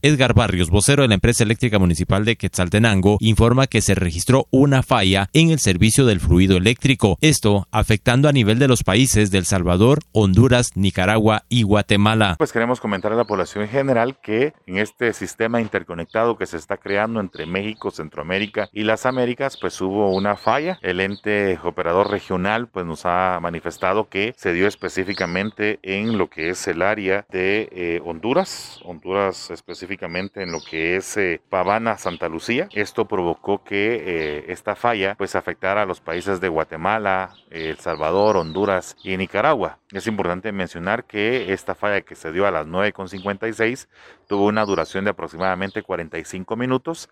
Edgar Barrios, vocero de la empresa eléctrica municipal de Quetzaltenango, informa que se registró una falla en el servicio del fluido eléctrico, esto afectando a nivel de los países de El Salvador, Honduras, Nicaragua y Guatemala. Pues queremos comentar a la población en general que en este sistema interconectado que se está creando entre México, Centroamérica y las Américas, pues hubo una falla. El ente operador regional pues nos ha manifestado que se dio específicamente en lo que es el área de eh, Honduras, Honduras específicamente específicamente en lo que es eh, Pavana, Santa Lucía. Esto provocó que eh, esta falla pues afectara a los países de Guatemala, El Salvador, Honduras y Nicaragua. Es importante mencionar que esta falla que se dio a las 9.56 tuvo una duración de aproximadamente 45 minutos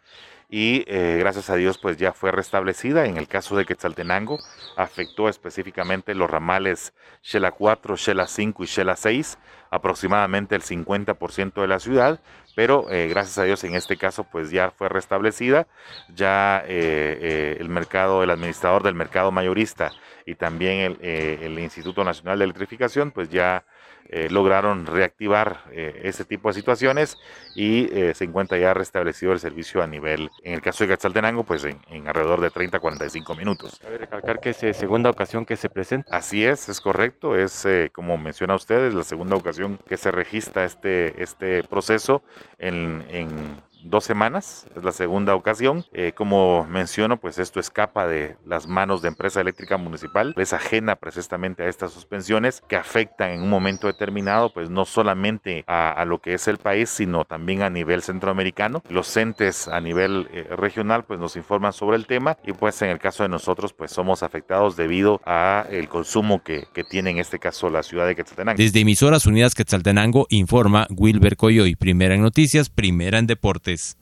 y eh, gracias a Dios pues ya fue restablecida. En el caso de Quetzaltenango afectó específicamente los ramales Shela 4, Shela 5 y Shela 6, aproximadamente el 50% de la ciudad, pero eh, gracias a Dios en este caso pues ya fue restablecida, ya eh, el mercado, el administrador del mercado mayorista y también el, el Instituto Nacional de Electrificación pues ya eh, lograron reactivar eh, ese tipo de situaciones y eh, se encuentra ya restablecido el servicio a nivel, en el caso de Quetzaltenango, pues en, alrededor de 30 a 45 minutos. Cabe recalcar que es la segunda ocasión que se presenta. Así es, es correcto, es como menciona usted, es la segunda ocasión que se registra este, este proceso en, en dos semanas, es la segunda ocasión. Eh, como menciono, pues esto escapa de las manos de empresa eléctrica municipal, es ajena precisamente a estas suspensiones que afectan en un momento determinado, pues no solamente a, lo que es el país, sino también a nivel centroamericano. Los entes a nivel eh, regional pues nos informan sobre el tema y pues en el caso de nosotros pues somos afectados debido a el consumo que, que tiene en este caso la ciudad de Quetzaltenango. Desde Emisoras Unidas Quetzaltenango informa Wilber Coyoy, primera en noticias, primera en deportes. guys.